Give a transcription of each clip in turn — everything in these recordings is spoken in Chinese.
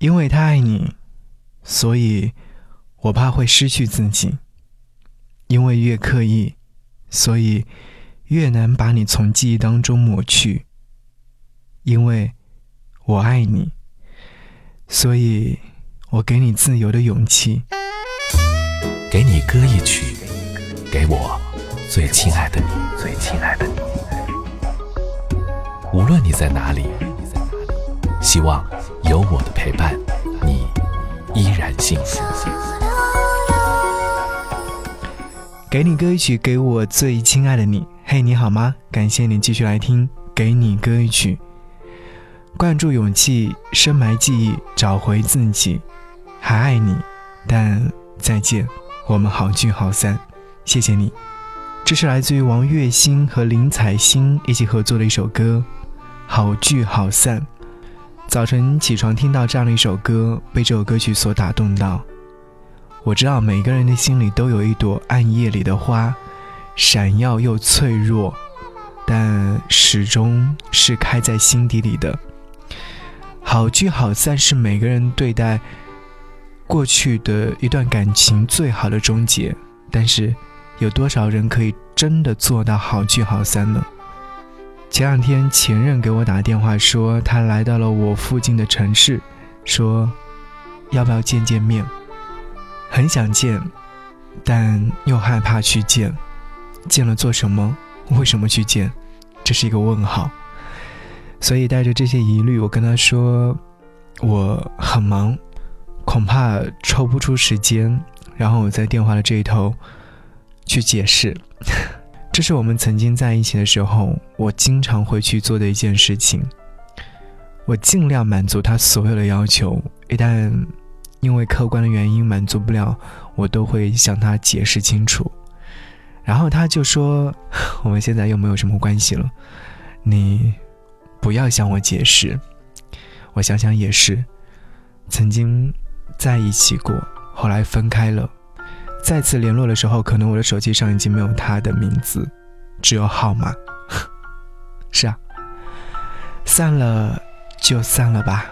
因为他爱你，所以我怕会失去自己。因为越刻意，所以越难把你从记忆当中抹去。因为我爱你，所以我给你自由的勇气。给你歌一曲，给我最亲爱的你，最亲爱的你。无论你在哪里，希望有我的陪伴，你依然幸福。给你歌一曲，给我最亲爱的你。嘿，你好吗？感谢你继续来听。给你歌一曲，灌注勇气，深埋记忆，找回自己。还爱你，但再见。我们好聚好散，谢谢你。这是来自于王栎鑫和林采欣一起合作的一首歌，《好聚好散》。早晨起床听到这样的一首歌，被这首歌曲所打动到。我知道每个人的心里都有一朵暗夜里的花，闪耀又脆弱，但始终是开在心底里的。好聚好散是每个人对待。过去的一段感情最好的终结，但是有多少人可以真的做到好聚好散呢？前两天前任给我打电话说他来到了我附近的城市，说要不要见见面？很想见，但又害怕去见，见了做什么？为什么去见？这是一个问号。所以带着这些疑虑，我跟他说我很忙。恐怕抽不出时间，然后我在电话的这一头去解释，这是我们曾经在一起的时候，我经常会去做的一件事情。我尽量满足他所有的要求，一旦因为客观的原因满足不了，我都会向他解释清楚。然后他就说：“我们现在又没有什么关系了，你不要向我解释。”我想想也是，曾经。在一起过，后来分开了。再次联络的时候，可能我的手机上已经没有他的名字，只有号码。是啊，散了就散了吧。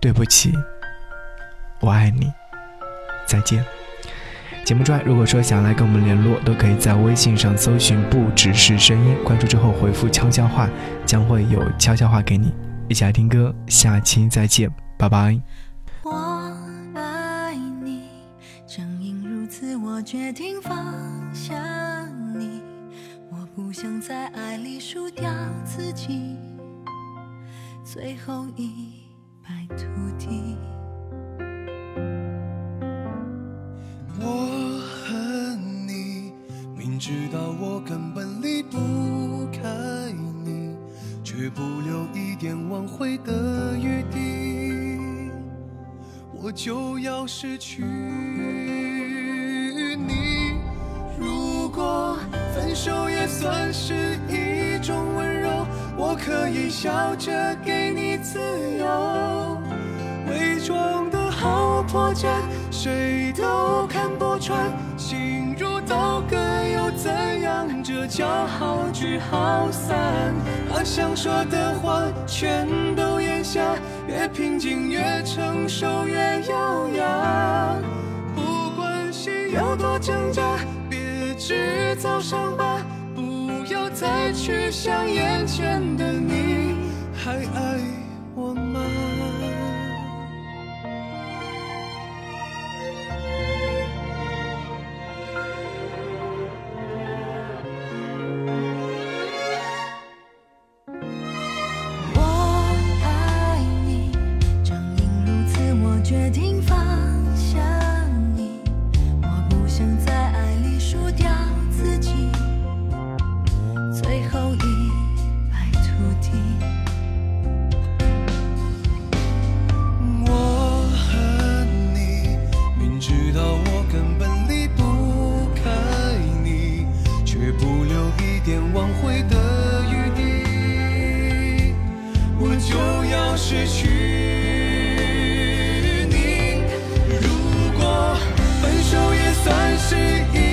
对不起，我爱你，再见。节目之外，如果说想来跟我们联络，都可以在微信上搜寻“不只是声音”，关注之后回复“悄悄话”，将会有悄悄话给你。一起来听歌，下期再见，拜拜。我决定放下你，我不想在爱里输掉自己，最后一败涂地。我恨你，明知道我根本离不开你，却不留一点挽回的余地，我就要失去。你如果分手也算是一种温柔，我可以笑着给你自由。伪装的好破绽，谁都看不穿。心如刀割又怎样？这叫好聚好散。把想说的话全都咽下，越平静越成熟越优雅。不管心有多挣扎。别制造伤疤，不要再去想眼前的你还爱我吗？失去你如果分手也算是一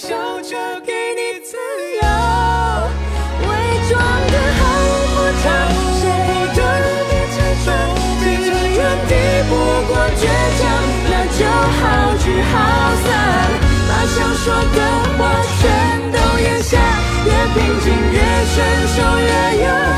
笑着给你自由，伪装的好不差，谁不得你承受，这样抵不过倔强，那就好聚好散，把想说的话全都咽下，越平静越顺受，越有。